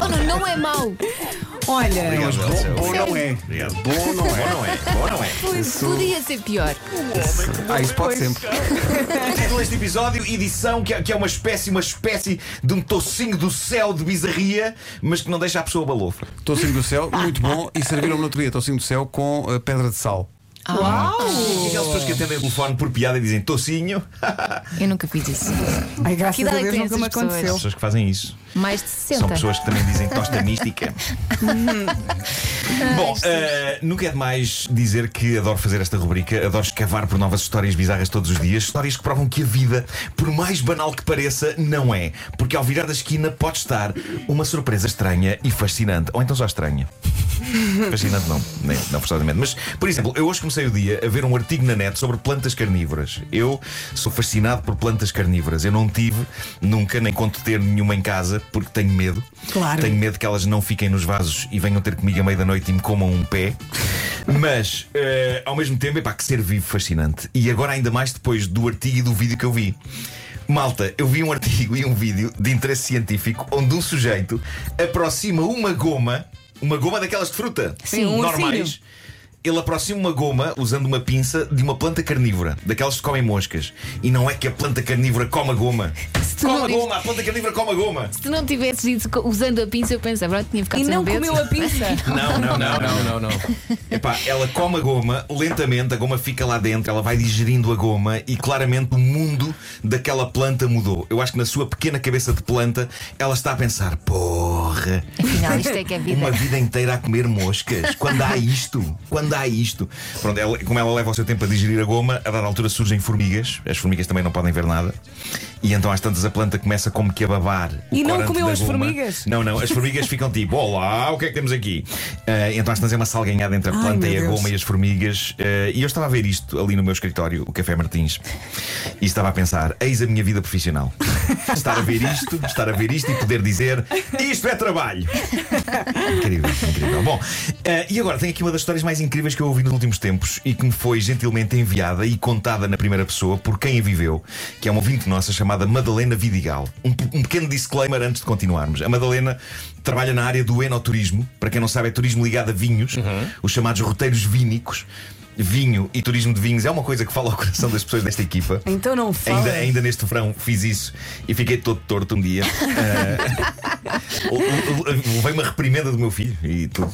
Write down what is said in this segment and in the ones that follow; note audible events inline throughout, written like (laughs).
Oh, não, não é mau. Olha, Obrigado. Bom não é. Obrigado. Bom não Bom é. não é, bom não é. Pois, podia ser pior. Ah, isso pode sempre. (laughs) Título deste episódio, edição, que é, que é uma espécie, uma espécie de um tocinho do céu de bizarria, mas que não deixa a pessoa balofra. Tocinho do céu, muito bom. E serviram no outro dia Tocinho do céu com eh, pedra de sal. E aquelas pessoas que atendem o telefone por piada e dizem tocinho, (laughs) Eu nunca fiz isso. ai, Que graças a é que Deus têm nunca me aconteceu. pessoas que fazem isso. Mais de 60. São pessoas que também dizem tosta (laughs) mística. Bom, eh, nunca é demais dizer que adoro fazer esta rubrica, adoro escavar por novas histórias bizarras todos os dias, histórias que provam que a vida, por mais banal que pareça, não é. Porque ao virar da esquina pode estar uma surpresa estranha e fascinante. Ou então só estranha. (laughs) Fascinante não, nem, não forçosamente. Mas, por exemplo, eu hoje comecei o dia a ver um artigo na net sobre plantas carnívoras. Eu sou fascinado por plantas carnívoras. Eu não tive nunca, nem conto ter nenhuma em casa, porque tenho medo. Claro. Tenho medo que elas não fiquem nos vasos e venham ter comigo à meia da noite e me comam um pé. Mas, eh, ao mesmo tempo, epá, que ser vivo fascinante. E agora, ainda mais depois do artigo e do vídeo que eu vi. Malta, eu vi um (laughs) artigo e um vídeo de interesse científico onde um sujeito aproxima uma goma, uma goma daquelas de fruta, Sim, um normais. ursinho. Ele aproxima uma goma usando uma pinça de uma planta carnívora, daquelas que comem moscas. E não é que a planta carnívora coma goma. tu Come não a dizes- goma, a planta carnívora come a goma. Se tu não tivesses dito co- usando a pinça, eu pensava, pronto, tinha ficado E não comeu a pinça. (laughs) Não, não, não, não. não, não. (laughs) Epá, ela come a goma lentamente, a goma fica lá dentro, ela vai digerindo a goma e claramente o mundo daquela planta mudou. Eu acho que na sua pequena cabeça de planta ela está a pensar: porra, Afinal, isto é que é vida. uma vida inteira a comer moscas. Quando há isto? Quando há isto? Pronto, ela- como ela leva o seu tempo a digerir a goma, a dada altura surgem formigas. As formigas também não podem ver nada. E então às tantas a planta começa como que a babar. E não comeu as goma. formigas? Não, não, as formigas ficam tipo: Olá, o que é que temos aqui? Ah, então às tantas é uma salganhada entre a Ai, planta meu e a Deus. goma e as formigas. Ah, e eu estava a ver isto ali no meu escritório, o Café Martins, e estava a pensar: eis a minha vida profissional. (laughs) Estar a ver isto, estar a ver isto e poder dizer: Isto é trabalho. (laughs) Incrível, incrível. Bom, eh, e agora tenho aqui uma das histórias mais incríveis que eu ouvi nos últimos tempos e que me foi gentilmente enviada e contada na primeira pessoa por quem a viveu, que é uma ouvinte nossa chamada Madalena Vidigal. Um, um pequeno disclaimer antes de continuarmos. A Madalena trabalha na área do enoturismo. Para quem não sabe, é turismo ligado a vinhos, os chamados roteiros vínicos. Vinho e turismo de vinhos é uma coisa que fala ao coração das pessoas desta equipa. Então não fala. Ainda, ainda neste verão fiz isso e fiquei todo torto um dia. Ah, (laughs) o- o- o- Levei uma reprimenda do meu filho e tudo.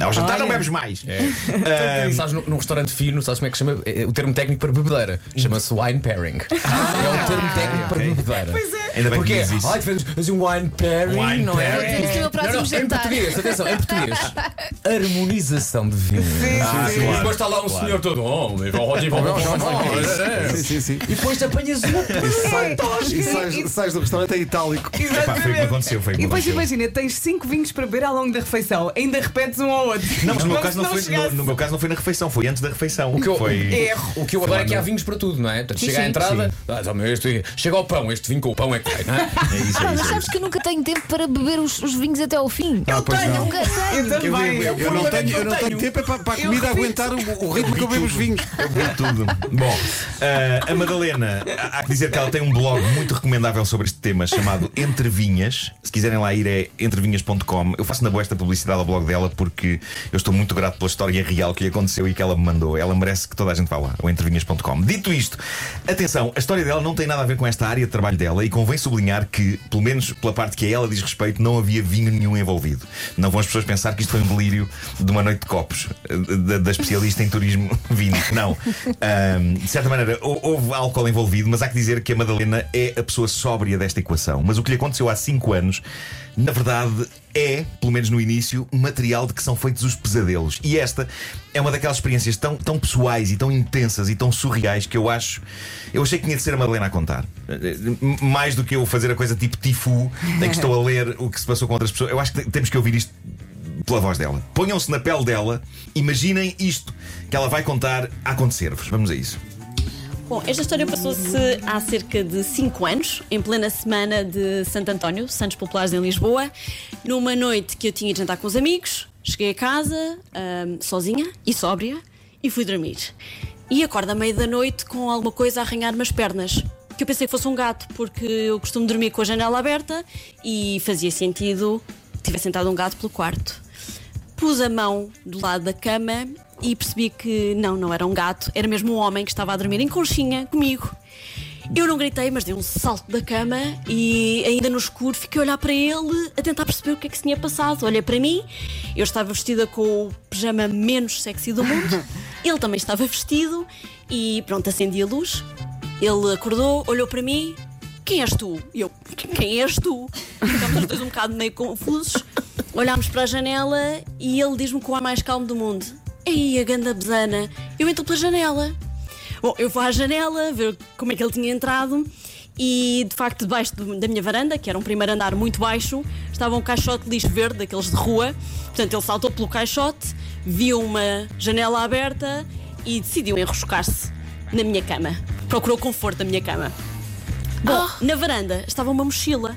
Ao jantar não Olha. bebes mais. É. Sabes, num, num restaurante fino, sabes como é que chama? É o termo técnico para bebedeira. Chama-se wine pairing. é o termo técnico para bebedeira. Pois é. Ainda bem que Porque, dizes isso. ai, fez um wine pairing, Wine não é? pairing. Que ir ao próximo Não, não, em português, atenção, em português. (laughs) Harmonização de vinho. Ah, sim, claro. depois está lá um senhor todo. Oh, Sim, sim, sim. E depois te apanhas uma E, sai, e sais, sais do restaurante em itálico. Epá, foi o que me aconteceu. Foi o que E depois aconteceu. imagina, tens cinco vinhos para beber ao longo da refeição, ainda repetes um ao outro. Não, mas no meu, Como caso não foi, no, chegasse. no meu caso não foi na refeição, foi antes da refeição. O que eu, foi... Erro. o que eu adoro é que há vinhos para tudo, não é? Portanto, chega à sim. entrada, ah, toma este, chega ao pão, este vinho com o pão é que vai, não é? (laughs) É isso, Ah, é mas isso. É sabes isso. que eu nunca tenho tempo para beber os, os vinhos até ao fim. Ah, pois não. Nunca tenho. Eu também. Eu, eu, eu não tenho, eu não tenho tempo é para, para a Eu comida repito. aguentar o, o ritmo eu bebo os vinhos. Eu vi tudo. Bom, ah, a Madalena, há há que dizer que ela tem um blog muito recomendável sobre este tema chamado Entre Vinhas. Se quiserem lá ir é entrevinhas.com. Eu faço na boa esta publicidade ao blog dela porque eu estou muito grato pela história real que lhe aconteceu e que ela me mandou. Ela merece que toda a gente vá lá, o entrevinhas.com. Dito isto, atenção, a história dela não tem nada a ver com esta área de trabalho dela e convém sublinhar que, pelo menos pela parte que a ela diz respeito, não havia vinho nenhum envolvido. Não vão as pessoas pensar que isto foi um delírio de uma noite de copos eh, da, da especialista em turismo vínico. Não. Ahm, de certa maneira, hou- houve álcool envolvido, mas há que dizer que a Madalena é a pessoa sóbria desta equação. Mas o que lhe aconteceu há 5 anos, na verdade, é, pelo menos no início, material de que são feitos os pesadelos. E esta é uma daquelas experiências tão, tão pessoais e tão intensas e tão surreais que eu acho. Eu achei que tinha de ser a Madalena a contar. Mais do que eu fazer a coisa tipo tifu, em que estou a ler o que se passou com outras pessoas. Eu acho que te- temos que ouvir isto pela voz dela. Ponham-se na pele dela, imaginem isto que ela vai contar a acontecer-vos. Vamos a isso. Bom, esta história passou-se há cerca de 5 anos, em plena semana de Santo António, Santos Populares em Lisboa, numa noite que eu tinha de jantar com os amigos. Cheguei a casa, sozinha e sóbria, e fui dormir. E acordo à meia da noite com alguma coisa a arranhar-me as pernas. Que eu pensei que fosse um gato, porque eu costumo dormir com a janela aberta e fazia sentido tivesse entrado um gato pelo quarto. Pus a mão do lado da cama e percebi que não, não era um gato, era mesmo um homem que estava a dormir em conchinha comigo. Eu não gritei, mas dei um salto da cama e ainda no escuro fiquei a olhar para ele a tentar perceber o que é que se tinha passado. Olhei para mim, eu estava vestida com o pijama menos sexy do mundo, (laughs) ele também estava vestido e pronto, acendi a luz. Ele acordou, olhou para mim, quem és tu? E eu, quem és tu? Ficámos os dois um bocado meio confusos. Olhámos para a janela e ele diz-me com o ar mais calmo do mundo: Ei, a ganda besana, eu entro pela janela. Bom, eu vou à janela ver como é que ele tinha entrado e de facto debaixo da minha varanda, que era um primeiro andar muito baixo, estava um caixote de lixo verde, daqueles de rua. Portanto, ele saltou pelo caixote, viu uma janela aberta e decidiu enroscar-se na minha cama. Procurou conforto na minha cama. Bom, na varanda estava uma mochila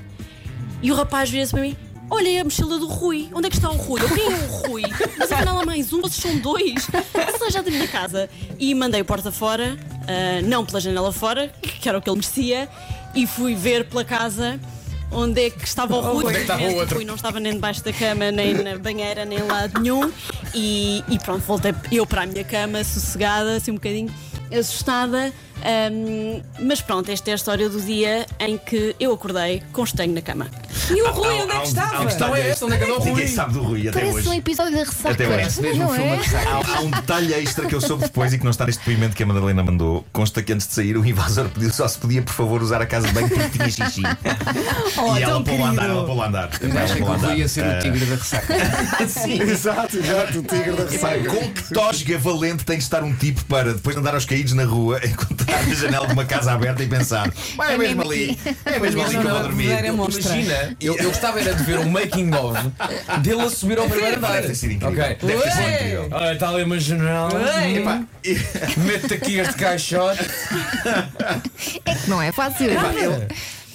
e o rapaz vira-se para mim. Olha, a mochila do Rui. Onde é que está o Rui? Eu, Quem é o Rui? Mas afinal há mais um, vocês são dois. Seja da minha casa. E mandei o porta fora, ah, não pela janela fora, que era o que ele merecia, e fui ver pela casa onde é que estava o Rui. Onde é que estava o outro? Rui não estava nem debaixo da cama, nem na banheira, nem em lado nenhum. E, e pronto, voltei eu para a minha cama, sossegada, assim um bocadinho assustada. Ahm, mas pronto, esta é a história do dia em que eu acordei com estanho na cama. E o Rui, há- onde é que estava? detalhe Não é esta, onde é que andou o Ninguém Rui? sabe do Rui até Parece um hoje. episódio da ressaca. Até hoje. Parece mesmo não um filme é? ressaca. Há, há um detalhe extra que eu soube depois e que não está neste depoimento que a Madalena mandou. Consta que antes de sair o invasor pediu só se podia, por favor, usar a casa de banho porque tinha xixi. (laughs) Oh, e ela tão pôs lá andar, querido. ela pôs lá andar. Eu Ela achei que pôs lá o Rui ia ser o tigre da ressaca. (laughs) Exato, exato, o tigre da Epá, ressaca. com que tosga valente tem de estar um tipo para, depois de andar aos caídos na rua, (laughs) encontrar a janela de uma casa aberta e pensar: "Vai, é É mesmo ali, é mesmo ali que eu vou dormir. Monstra. Imagina, eu, eu gostava era de ver um making of dele a subir ao primeiro andar. Deve ter sido incrível. Ok. Deve ter sido incrível. Olha, está ali uma janela. Epá, e- (laughs) Mete aqui este caixote. Não é fácil. Ele-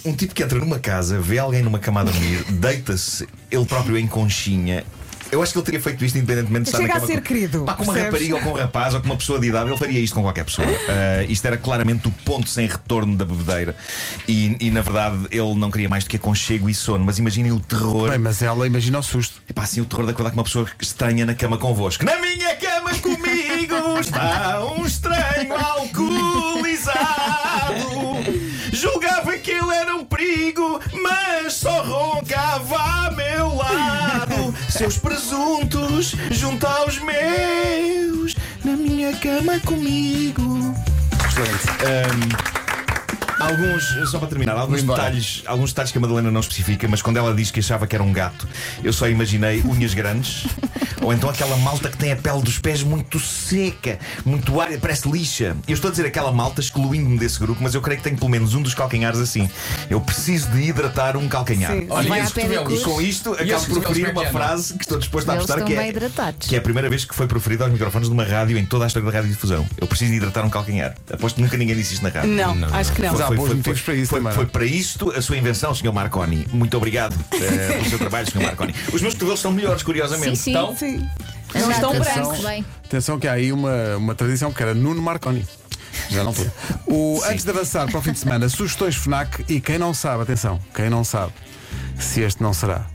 um tipo que entra numa casa, vê alguém numa cama a dormir, deita-se ele próprio em conchinha. Eu acho que ele teria feito isto independentemente de estar Chega na a cama ser com, querido, Pá, com uma percebes? rapariga ou com um rapaz ou com uma pessoa de idade, ele faria isto com qualquer pessoa. (laughs) Ah, isto era claramente o ponto sem retorno da bebedeira. E, e, na verdade ele não queria mais do que aconchego e sono. Mas imaginem o terror. Bem, mas ela imagina o susto. Epá, assim o terror de acordar com uma pessoa estranha na cama convosco. Na minha cama comigo (laughs) está um estranho alcoolizado. Julgava que ele era um perigo, mas só roncava a meu. Seus presuntos junto aos meus, na minha cama comigo. Ahm, Alguns, só para terminar, alguns detalhes, alguns detalhes que a Madalena não especifica, mas quando ela diz que achava que era um gato, eu só imaginei unhas grandes, (laughs) ou então aquela malta que tem a pele dos pés muito seca, muito área, parece lixa. Eu estou a dizer aquela malta excluindo-me desse grupo, mas eu creio que tenho pelo menos um dos calcanhares assim. Eu preciso de hidratar um calcanhar. Sim. Olha, Vai e. E com isto, acabo por proferir uma frase que estou disposto a apostar estão que bem é, hidratados. que é a primeira vez que foi proferida aos microfones de uma rádio em toda a história da rádio difusão. Eu preciso de hidratar um calcanhar. Aposto que nunca ninguém disse isto na rádio. Não, acho que não. Há bons motivos para isso foi, também, foi para isto a sua invenção, Sr. Marconi. Muito obrigado eh, pelo seu trabalho, Sr. Marconi. Os meus cotovelos estão melhores, curiosamente. Sim, sim. Então, Sim. Não estão brancos. bem. Atenção que há aí uma, uma tradição que era Nuno Marconi. Já não foi. O, antes de avançar para o fim de semana, sugestões FNAC e quem não sabe, atenção, quem não sabe se este não será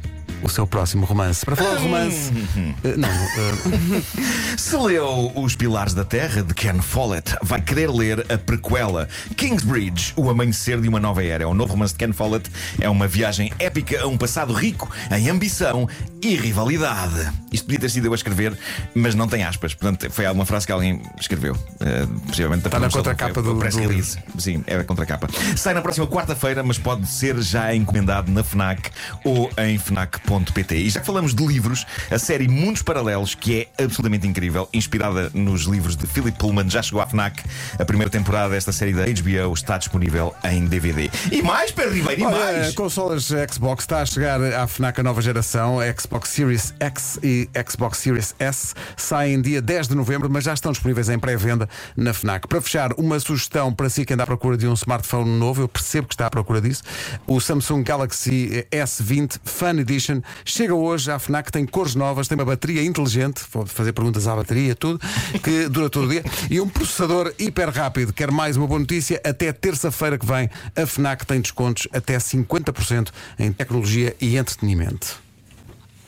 o seu próximo romance. Para falar de romance. (laughs) eh, não, eh, (laughs) Se leu Os Pilares da Terra, de Ken Follett, vai querer ler a prequela Kingsbridge, O Amanhecer de uma Nova Era. É um novo romance de Ken Follett. É uma viagem épica a um passado rico em ambição e rivalidade. Isto podia ter sido eu a escrever, mas não tem aspas. Portanto, foi alguma frase que alguém escreveu. Eh, possivelmente Está na contracapa do- press do release. Sim, é a contracapa. Sai na próxima quarta-feira, mas pode ser já encomendado na FNAC ou em FNAC.pt. E já que falamos de livros, a série Mundos Paralelos, que é absolutamente incrível, inspirada nos livros de Philip Pullman, já chegou à FNAC. A primeira temporada desta série da HBO está disponível em DVD. E mais, Pedro Ribeiro, e Olha, mais! consolas Xbox está a chegar à FNAC a nova geração. A Xbox Series X e Xbox Series S saem dia 10 de novembro, mas já estão disponíveis em pré-venda na FNAC. Para fechar, uma sugestão para si que anda à procura de um smartphone novo, eu percebo que está à procura disso. O Samsung Galaxy S20 Fun Edition chega hoje à FNAC, tem cores novas, tem uma bateria inteligente, vou fazer perguntas à bateria, tudo, que dura todo o dia, (laughs) e um processador hiper rápido. Quer mais uma boa notícia? Até terça-feira que vem, a FNAC tem descontos até 50% em tecnologia e entretenimento.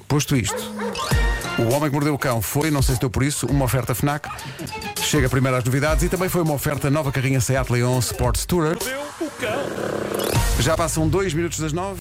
Posto isto, o Homem que Mordeu o Cão foi, não sei se deu por isso, uma oferta FNAC. Chega primeiro às novidades e também foi uma oferta nova carrinha Seat Leon Sports Tourer. Já passam dois minutos das nove.